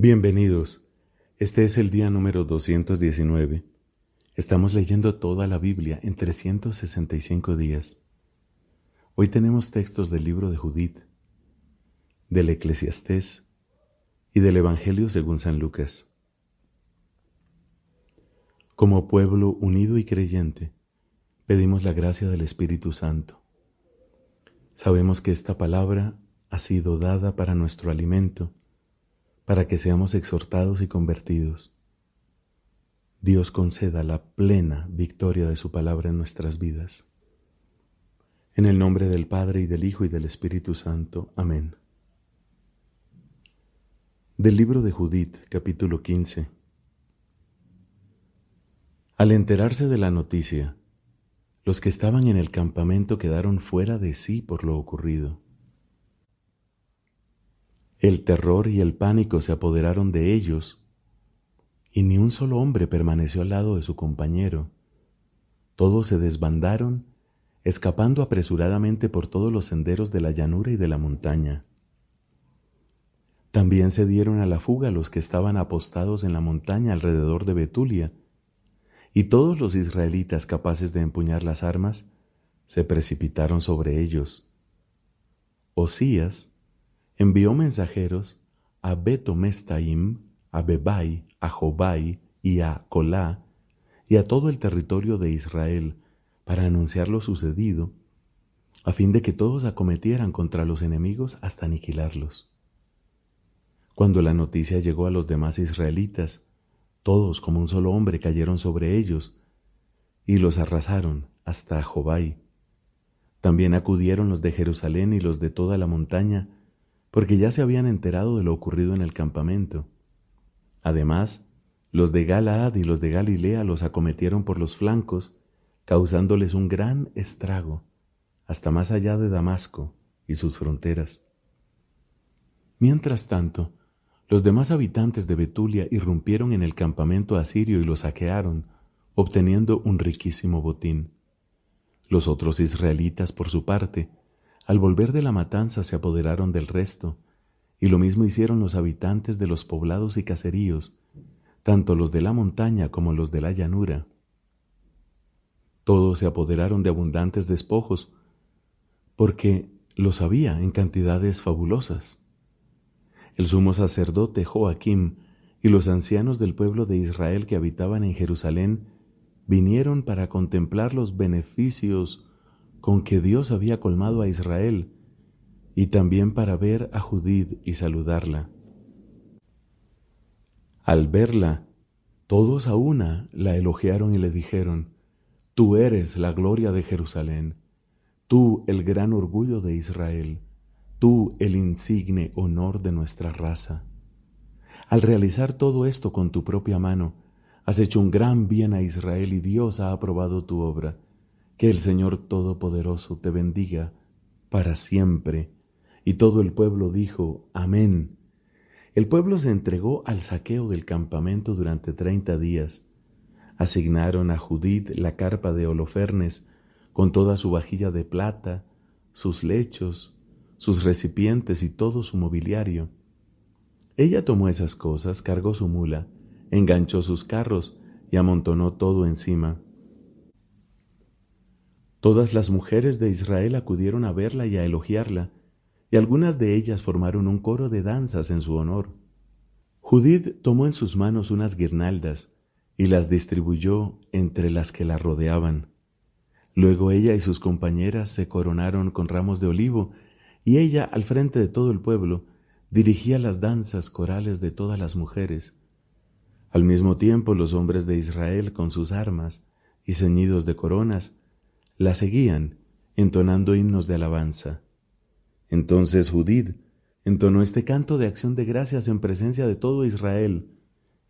Bienvenidos. Este es el día número 219. Estamos leyendo toda la Biblia en 365 días. Hoy tenemos textos del libro de Judith, del Eclesiastés y del Evangelio según San Lucas. Como pueblo unido y creyente, pedimos la gracia del Espíritu Santo. Sabemos que esta palabra ha sido dada para nuestro alimento para que seamos exhortados y convertidos. Dios conceda la plena victoria de su palabra en nuestras vidas. En el nombre del Padre y del Hijo y del Espíritu Santo. Amén. Del libro de Judith, capítulo 15. Al enterarse de la noticia, los que estaban en el campamento quedaron fuera de sí por lo ocurrido. El terror y el pánico se apoderaron de ellos, y ni un solo hombre permaneció al lado de su compañero. Todos se desbandaron, escapando apresuradamente por todos los senderos de la llanura y de la montaña. También se dieron a la fuga los que estaban apostados en la montaña alrededor de Betulia, y todos los israelitas capaces de empuñar las armas se precipitaron sobre ellos. Osías, envió mensajeros a Betomestaim, a Bebai, a Jobai y a Colá, y a todo el territorio de Israel, para anunciar lo sucedido, a fin de que todos acometieran contra los enemigos hasta aniquilarlos. Cuando la noticia llegó a los demás israelitas, todos como un solo hombre cayeron sobre ellos y los arrasaron hasta Jobai. También acudieron los de Jerusalén y los de toda la montaña porque ya se habían enterado de lo ocurrido en el campamento. Además, los de Galaad y los de Galilea los acometieron por los flancos, causándoles un gran estrago, hasta más allá de Damasco y sus fronteras. Mientras tanto, los demás habitantes de Betulia irrumpieron en el campamento asirio y lo saquearon, obteniendo un riquísimo botín. Los otros israelitas, por su parte, al volver de la matanza se apoderaron del resto, y lo mismo hicieron los habitantes de los poblados y caseríos, tanto los de la montaña como los de la llanura. Todos se apoderaron de abundantes despojos, porque los había en cantidades fabulosas. El sumo sacerdote Joaquim y los ancianos del pueblo de Israel que habitaban en Jerusalén vinieron para contemplar los beneficios con que Dios había colmado a Israel, y también para ver a Judith y saludarla. Al verla, todos a una la elogiaron y le dijeron, Tú eres la gloria de Jerusalén, tú el gran orgullo de Israel, tú el insigne honor de nuestra raza. Al realizar todo esto con tu propia mano, has hecho un gran bien a Israel y Dios ha aprobado tu obra. Que el Señor Todopoderoso te bendiga para siempre. Y todo el pueblo dijo, Amén. El pueblo se entregó al saqueo del campamento durante treinta días. Asignaron a Judith la carpa de Holofernes con toda su vajilla de plata, sus lechos, sus recipientes y todo su mobiliario. Ella tomó esas cosas, cargó su mula, enganchó sus carros y amontonó todo encima. Todas las mujeres de Israel acudieron a verla y a elogiarla, y algunas de ellas formaron un coro de danzas en su honor. Judith tomó en sus manos unas guirnaldas y las distribuyó entre las que la rodeaban. Luego ella y sus compañeras se coronaron con ramos de olivo, y ella, al frente de todo el pueblo, dirigía las danzas corales de todas las mujeres. Al mismo tiempo los hombres de Israel, con sus armas y ceñidos de coronas, la seguían, entonando himnos de alabanza. Entonces Judith entonó este canto de acción de gracias en presencia de todo Israel,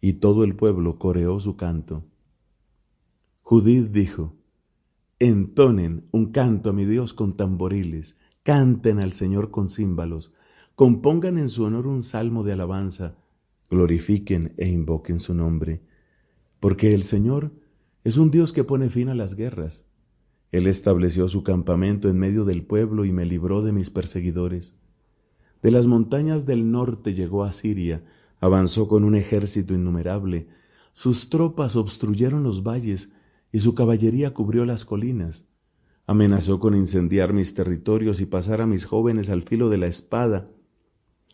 y todo el pueblo coreó su canto. Judith dijo, Entonen un canto a mi Dios con tamboriles, canten al Señor con címbalos, compongan en su honor un salmo de alabanza, glorifiquen e invoquen su nombre, porque el Señor es un Dios que pone fin a las guerras él estableció su campamento en medio del pueblo y me libró de mis perseguidores. De las montañas del norte llegó a Siria, Avanzó con un ejército innumerable, sus tropas obstruyeron los valles y su caballería cubrió las colinas. Amenazó con incendiar mis territorios y pasar a mis jóvenes al filo de la espada,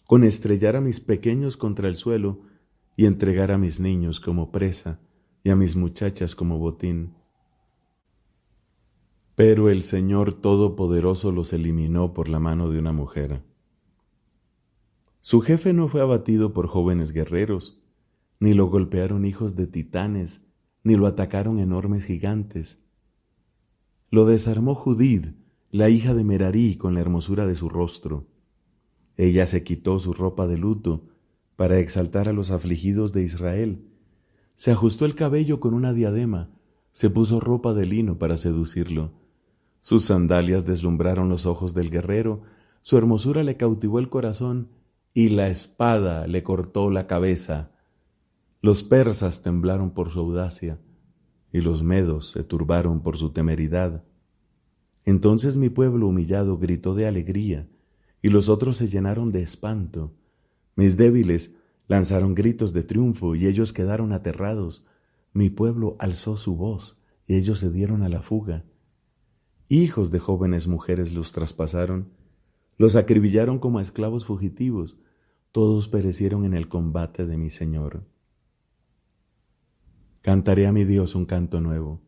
con estrellar a mis pequeños contra el suelo y entregar a mis niños como presa y a mis muchachas como botín. Pero el Señor Todopoderoso los eliminó por la mano de una mujer. Su jefe no fue abatido por jóvenes guerreros, ni lo golpearon hijos de titanes, ni lo atacaron enormes gigantes. Lo desarmó Judid, la hija de Merarí, con la hermosura de su rostro. Ella se quitó su ropa de luto para exaltar a los afligidos de Israel. Se ajustó el cabello con una diadema, se puso ropa de lino para seducirlo sus sandalias deslumbraron los ojos del guerrero, su hermosura le cautivó el corazón, y la espada le cortó la cabeza. Los persas temblaron por su audacia, y los medos se turbaron por su temeridad. Entonces mi pueblo humillado gritó de alegría, y los otros se llenaron de espanto. Mis débiles lanzaron gritos de triunfo, y ellos quedaron aterrados. Mi pueblo alzó su voz, y ellos se dieron a la fuga. Hijos de jóvenes mujeres los traspasaron, los acribillaron como a esclavos fugitivos, todos perecieron en el combate de mi Señor. Cantaré a mi Dios un canto nuevo.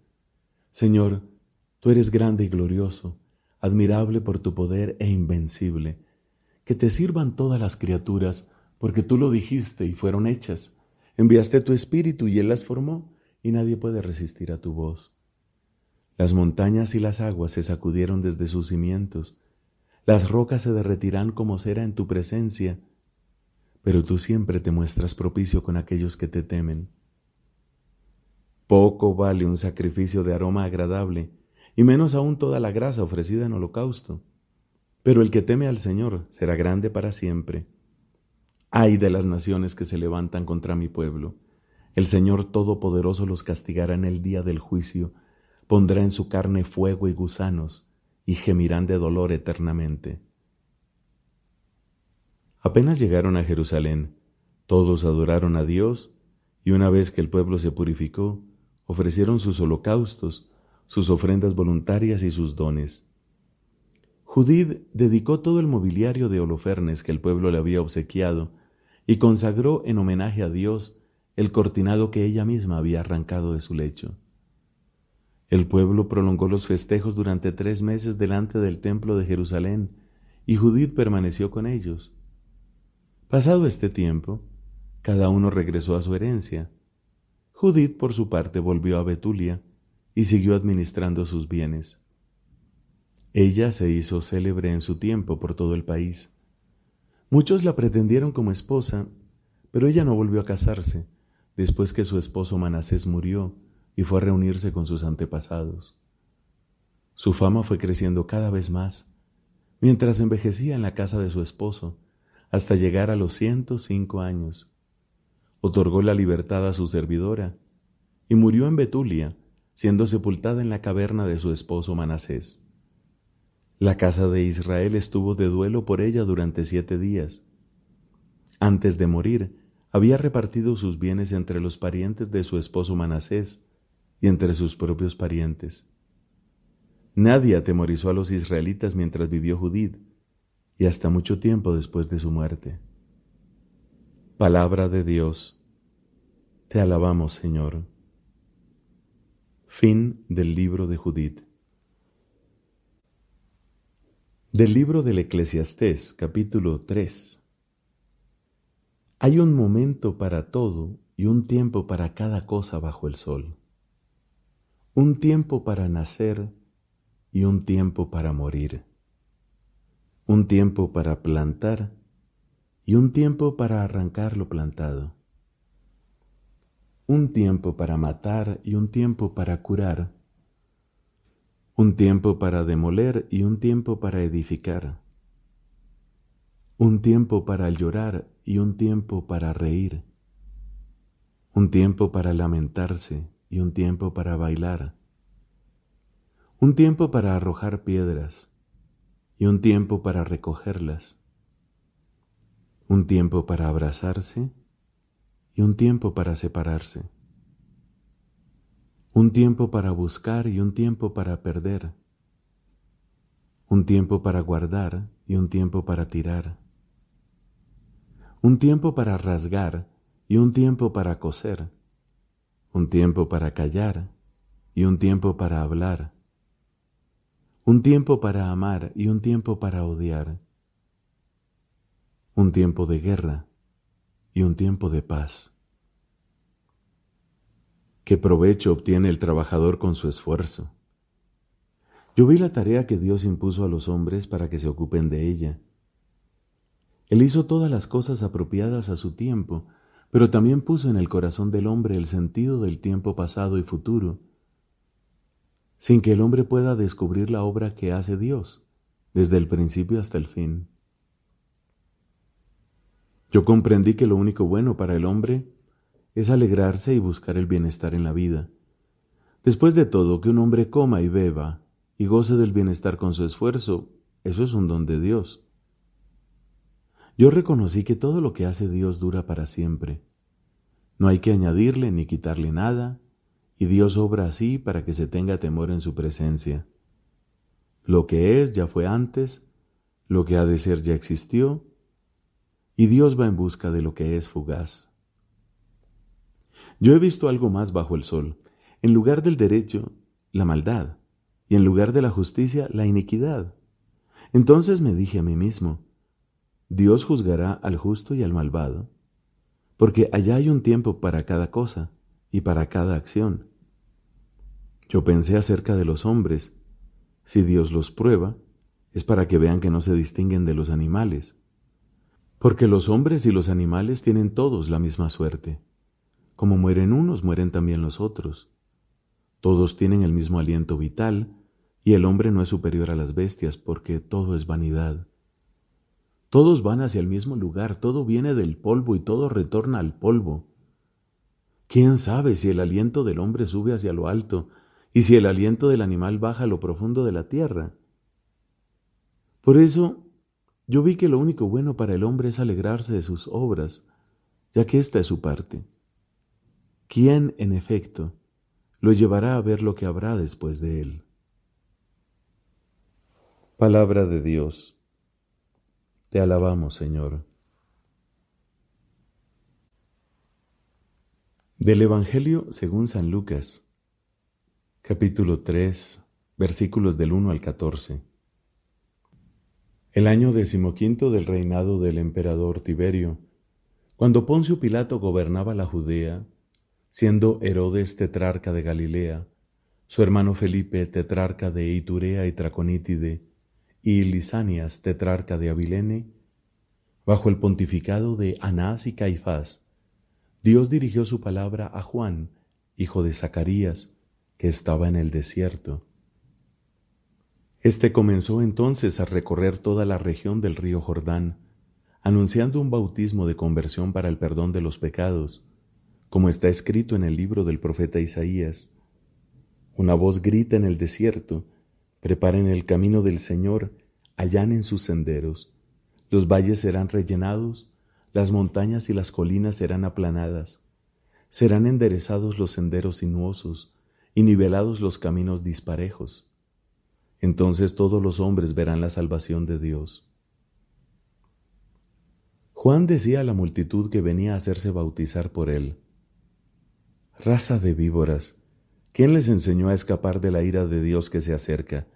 Señor, tú eres grande y glorioso, admirable por tu poder e invencible. Que te sirvan todas las criaturas, porque tú lo dijiste y fueron hechas. Enviaste tu espíritu y él las formó, y nadie puede resistir a tu voz. Las montañas y las aguas se sacudieron desde sus cimientos, las rocas se derretirán como cera en tu presencia, pero tú siempre te muestras propicio con aquellos que te temen. Poco vale un sacrificio de aroma agradable, y menos aún toda la grasa ofrecida en holocausto. Pero el que teme al Señor será grande para siempre. Ay de las naciones que se levantan contra mi pueblo. El Señor Todopoderoso los castigará en el día del juicio, pondrá en su carne fuego y gusanos, y gemirán de dolor eternamente. Apenas llegaron a Jerusalén, todos adoraron a Dios, y una vez que el pueblo se purificó, ofrecieron sus holocaustos, sus ofrendas voluntarias y sus dones. Judid dedicó todo el mobiliario de Holofernes que el pueblo le había obsequiado y consagró en homenaje a Dios el cortinado que ella misma había arrancado de su lecho. El pueblo prolongó los festejos durante tres meses delante del templo de Jerusalén, y Judith permaneció con ellos. Pasado este tiempo, cada uno regresó a su herencia. Judith, por su parte, volvió a Betulia y siguió administrando sus bienes. Ella se hizo célebre en su tiempo por todo el país. Muchos la pretendieron como esposa, pero ella no volvió a casarse, después que su esposo Manasés murió y fue a reunirse con sus antepasados. Su fama fue creciendo cada vez más, mientras envejecía en la casa de su esposo, hasta llegar a los ciento cinco años. Otorgó la libertad a su servidora y murió en Betulia, siendo sepultada en la caverna de su esposo Manasés. La casa de Israel estuvo de duelo por ella durante siete días. Antes de morir, había repartido sus bienes entre los parientes de su esposo Manasés, y entre sus propios parientes. Nadie atemorizó a los israelitas mientras vivió Judith y hasta mucho tiempo después de su muerte. Palabra de Dios. Te alabamos, Señor. Fin del libro de Judith. Del libro del Eclesiastés, capítulo 3. Hay un momento para todo y un tiempo para cada cosa bajo el sol un tiempo para nacer y un tiempo para morir, un tiempo para plantar y un tiempo para arrancar lo plantado, un tiempo para matar y un tiempo para curar, un tiempo para demoler y un tiempo para edificar, un tiempo para llorar y un tiempo para reír, un tiempo para lamentarse y un tiempo para bailar, un tiempo para arrojar piedras y un tiempo para recogerlas, un tiempo para abrazarse y un tiempo para separarse. Un tiempo para buscar y un tiempo para perder. Un tiempo para guardar y un tiempo para tirar. Un tiempo para rasgar y un tiempo para coser. Un tiempo para callar y un tiempo para hablar. Un tiempo para amar y un tiempo para odiar. Un tiempo de guerra y un tiempo de paz. ¿Qué provecho obtiene el trabajador con su esfuerzo? Yo vi la tarea que Dios impuso a los hombres para que se ocupen de ella. Él hizo todas las cosas apropiadas a su tiempo, pero también puso en el corazón del hombre el sentido del tiempo pasado y futuro, sin que el hombre pueda descubrir la obra que hace Dios, desde el principio hasta el fin. Yo comprendí que lo único bueno para el hombre es alegrarse y buscar el bienestar en la vida. Después de todo, que un hombre coma y beba y goce del bienestar con su esfuerzo, eso es un don de Dios. Yo reconocí que todo lo que hace Dios dura para siempre. No hay que añadirle ni quitarle nada, y Dios obra así para que se tenga temor en su presencia. Lo que es ya fue antes, lo que ha de ser ya existió, y Dios va en busca de lo que es fugaz. Yo he visto algo más bajo el sol. En lugar del derecho, la maldad, y en lugar de la justicia, la iniquidad. Entonces me dije a mí mismo, Dios juzgará al justo y al malvado, porque allá hay un tiempo para cada cosa y para cada acción. Yo pensé acerca de los hombres, si Dios los prueba, es para que vean que no se distinguen de los animales porque los hombres y los animales tienen todos la misma suerte. Como mueren unos, mueren también los otros. Todos tienen el mismo aliento vital, y el hombre no es superior a las bestias, porque todo es vanidad. Todos van hacia el mismo lugar, todo viene del polvo y todo retorna al polvo. ¿Quién sabe si el aliento del hombre sube hacia lo alto y si el aliento del animal baja a lo profundo de la tierra? Por eso yo vi que lo único bueno para el hombre es alegrarse de sus obras, ya que esta es su parte. ¿Quién, en efecto, lo llevará a ver lo que habrá después de él? Palabra de Dios. Te alabamos, Señor. Del Evangelio según San Lucas, capítulo 3, versículos del 1 al 14. El año decimoquinto del reinado del emperador Tiberio, cuando Poncio Pilato gobernaba la Judea, siendo Herodes tetrarca de Galilea, su hermano Felipe tetrarca de Iturea y Traconítide, y Lisanias tetrarca de Abilene, bajo el pontificado de Anás y Caifás, Dios dirigió su palabra a Juan, hijo de Zacarías, que estaba en el desierto este comenzó entonces a recorrer toda la región del río Jordán, anunciando un bautismo de conversión para el perdón de los pecados, como está escrito en el libro del profeta Isaías. Una voz grita en el desierto, preparen el camino del Señor, allanen sus senderos, los valles serán rellenados, las montañas y las colinas serán aplanadas, serán enderezados los senderos sinuosos y nivelados los caminos disparejos entonces todos los hombres verán la salvación de Dios. Juan decía a la multitud que venía a hacerse bautizar por él, Raza de víboras, ¿quién les enseñó a escapar de la ira de Dios que se acerca?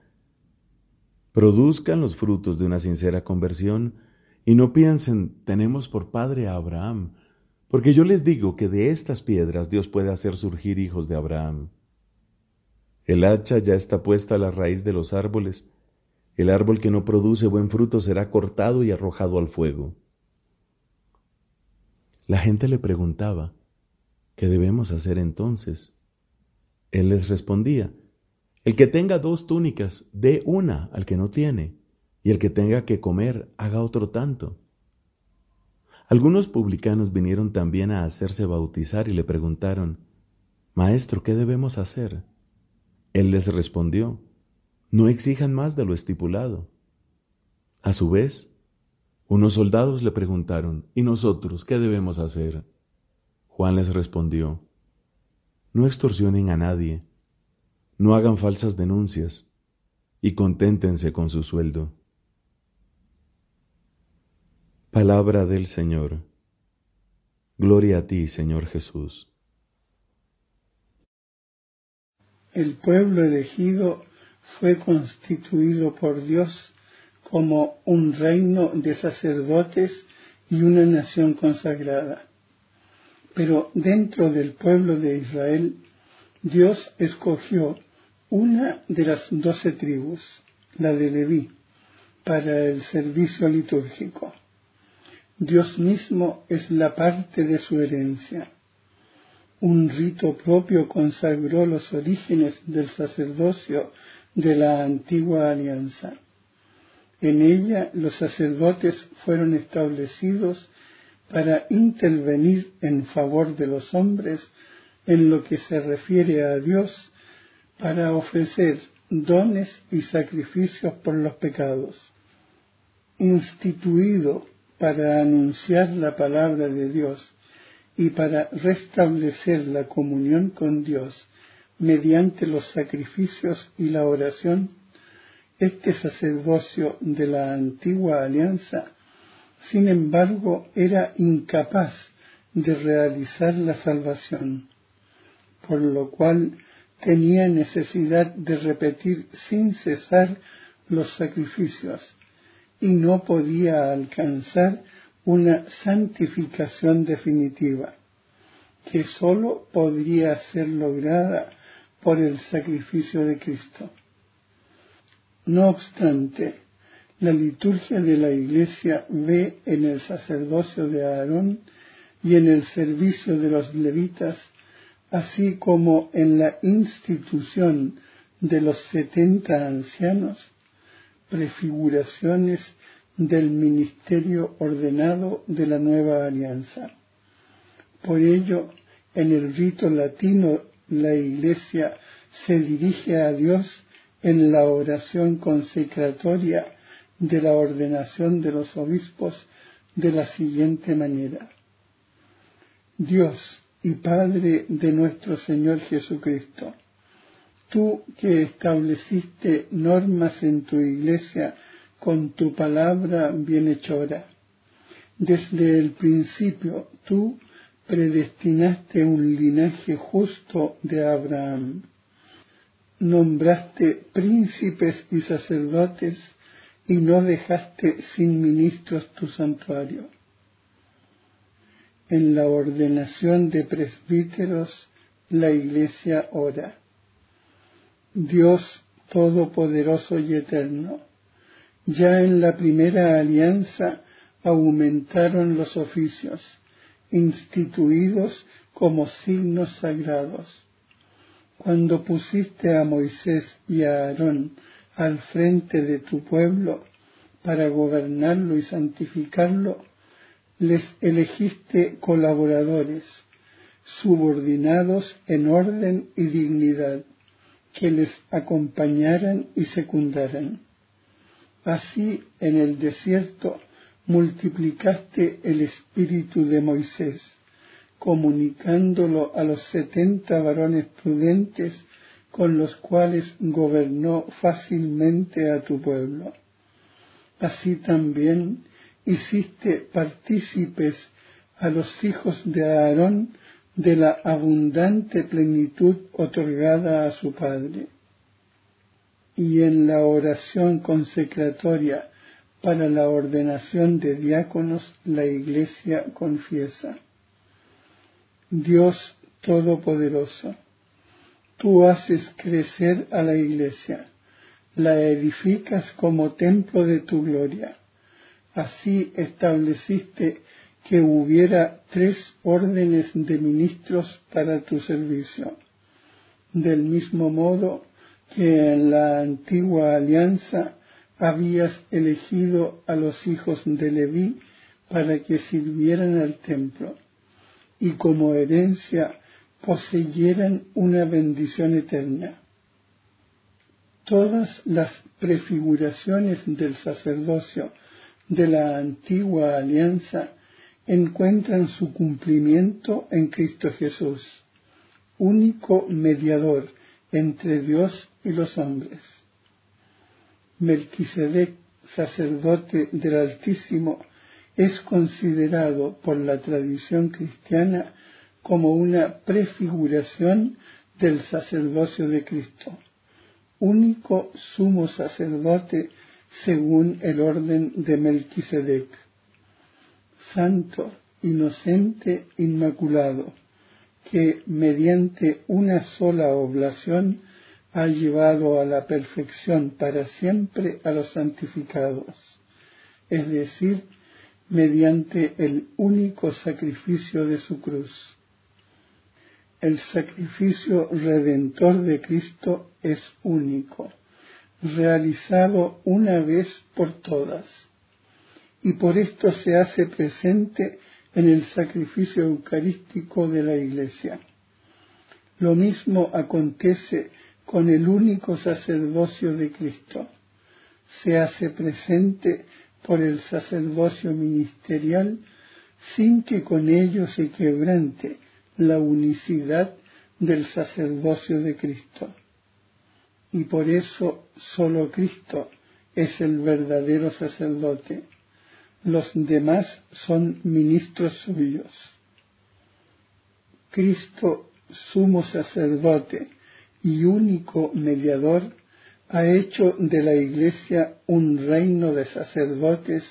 Produzcan los frutos de una sincera conversión y no piensen, tenemos por padre a Abraham, porque yo les digo que de estas piedras Dios puede hacer surgir hijos de Abraham. El hacha ya está puesta a la raíz de los árboles. El árbol que no produce buen fruto será cortado y arrojado al fuego. La gente le preguntaba, ¿qué debemos hacer entonces? Él les respondía, el que tenga dos túnicas, dé una al que no tiene, y el que tenga que comer, haga otro tanto. Algunos publicanos vinieron también a hacerse bautizar y le preguntaron, Maestro, ¿qué debemos hacer? Él les respondió, no exijan más de lo estipulado. A su vez, unos soldados le preguntaron, ¿y nosotros qué debemos hacer? Juan les respondió, No extorsionen a nadie, no hagan falsas denuncias y conténtense con su sueldo. Palabra del Señor. Gloria a ti, Señor Jesús. El pueblo elegido fue constituido por Dios como un reino de sacerdotes y una nación consagrada. Pero dentro del pueblo de Israel, Dios escogió una de las doce tribus, la de Leví, para el servicio litúrgico. Dios mismo es la parte de su herencia. Un rito propio consagró los orígenes del sacerdocio de la antigua alianza. En ella los sacerdotes fueron establecidos para intervenir en favor de los hombres en lo que se refiere a Dios, para ofrecer dones y sacrificios por los pecados. Instituido para anunciar la palabra de Dios y para restablecer la comunión con Dios mediante los sacrificios y la oración, este sacerdocio de la antigua alianza, sin embargo, era incapaz de realizar la salvación, por lo cual tenía necesidad de repetir sin cesar los sacrificios y no podía alcanzar una santificación definitiva, que sólo podría ser lograda por el sacrificio de Cristo. No obstante, la liturgia de la Iglesia ve en el sacerdocio de Aarón y en el servicio de los levitas, así como en la institución de los setenta ancianos, prefiguraciones del ministerio ordenado de la nueva alianza. Por ello, en el rito latino la Iglesia se dirige a Dios en la oración consecratoria de la ordenación de los obispos de la siguiente manera. Dios y Padre de nuestro Señor Jesucristo, tú que estableciste normas en tu iglesia con tu palabra bienhechora, desde el principio tú predestinaste un linaje justo de Abraham. Nombraste príncipes y sacerdotes y no dejaste sin ministros tu santuario. En la ordenación de presbíteros la iglesia ora. Dios Todopoderoso y Eterno, ya en la primera alianza aumentaron los oficios instituidos como signos sagrados. Cuando pusiste a Moisés y a Aarón al frente de tu pueblo para gobernarlo y santificarlo, les elegiste colaboradores, subordinados en orden y dignidad, que les acompañaran y secundaran. Así en el desierto multiplicaste el espíritu de Moisés, comunicándolo a los setenta varones prudentes con los cuales gobernó fácilmente a tu pueblo. Así también hiciste partícipes a los hijos de Aarón de la abundante plenitud otorgada a su padre. Y en la oración consecratoria para la ordenación de diáconos la Iglesia confiesa. Dios Todopoderoso, tú haces crecer a la Iglesia, la edificas como templo de tu gloria. Así estableciste que hubiera tres órdenes de ministros para tu servicio. Del mismo modo que en la antigua alianza habías elegido a los hijos de Leví para que sirvieran al templo y como herencia poseyeran una bendición eterna. Todas las prefiguraciones del sacerdocio de la antigua alianza encuentran su cumplimiento en Cristo Jesús, único mediador entre Dios y los hombres. Melquisedec, sacerdote del Altísimo, es considerado por la tradición cristiana como una prefiguración del sacerdocio de Cristo, único sumo sacerdote según el orden de Melquisedec, santo, inocente, inmaculado, que mediante una sola oblación ha llevado a la perfección para siempre a los santificados, es decir, mediante el único sacrificio de su cruz. El sacrificio redentor de Cristo es único, realizado una vez por todas, y por esto se hace presente en el sacrificio eucarístico de la Iglesia. Lo mismo acontece con el único sacerdocio de Cristo. Se hace presente por el sacerdocio ministerial sin que con ello se quebrante la unicidad del sacerdocio de Cristo. Y por eso solo Cristo es el verdadero sacerdote. Los demás son ministros suyos. Cristo, sumo sacerdote y único mediador, ha hecho de la Iglesia un reino de sacerdotes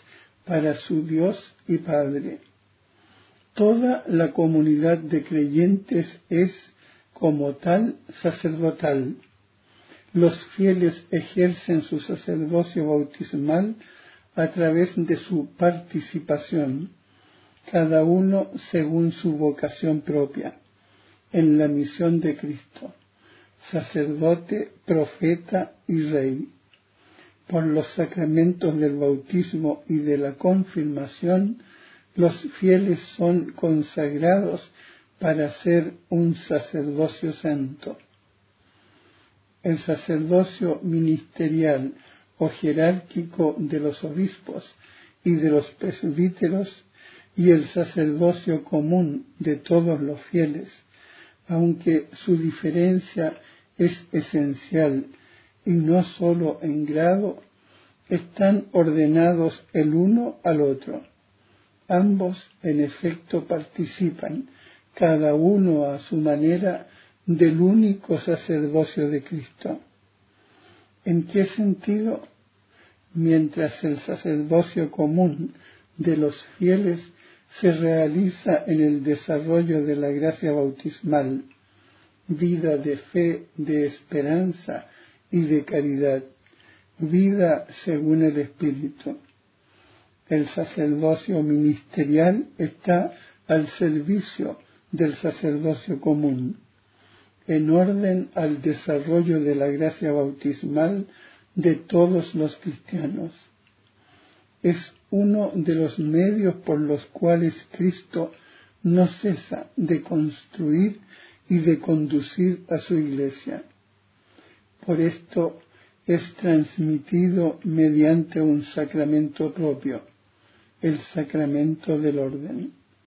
para su Dios y Padre. Toda la comunidad de creyentes es, como tal, sacerdotal. Los fieles ejercen su sacerdocio bautismal a través de su participación, cada uno según su vocación propia, en la misión de Cristo sacerdote, profeta y rey. Por los sacramentos del bautismo y de la confirmación, los fieles son consagrados para ser un sacerdocio santo. El sacerdocio ministerial o jerárquico de los obispos y de los presbíteros y el sacerdocio común de todos los fieles, aunque su diferencia es esencial y no sólo en grado, están ordenados el uno al otro. Ambos, en efecto, participan, cada uno a su manera, del único sacerdocio de Cristo. ¿En qué sentido? Mientras el sacerdocio común de los fieles se realiza en el desarrollo de la gracia bautismal, vida de fe, de esperanza y de caridad, vida según el Espíritu. El sacerdocio ministerial está al servicio del sacerdocio común, en orden al desarrollo de la gracia bautismal de todos los cristianos. Es uno de los medios por los cuales Cristo no cesa de construir y de conducir a su iglesia. Por esto es transmitido mediante un sacramento propio, el sacramento del orden.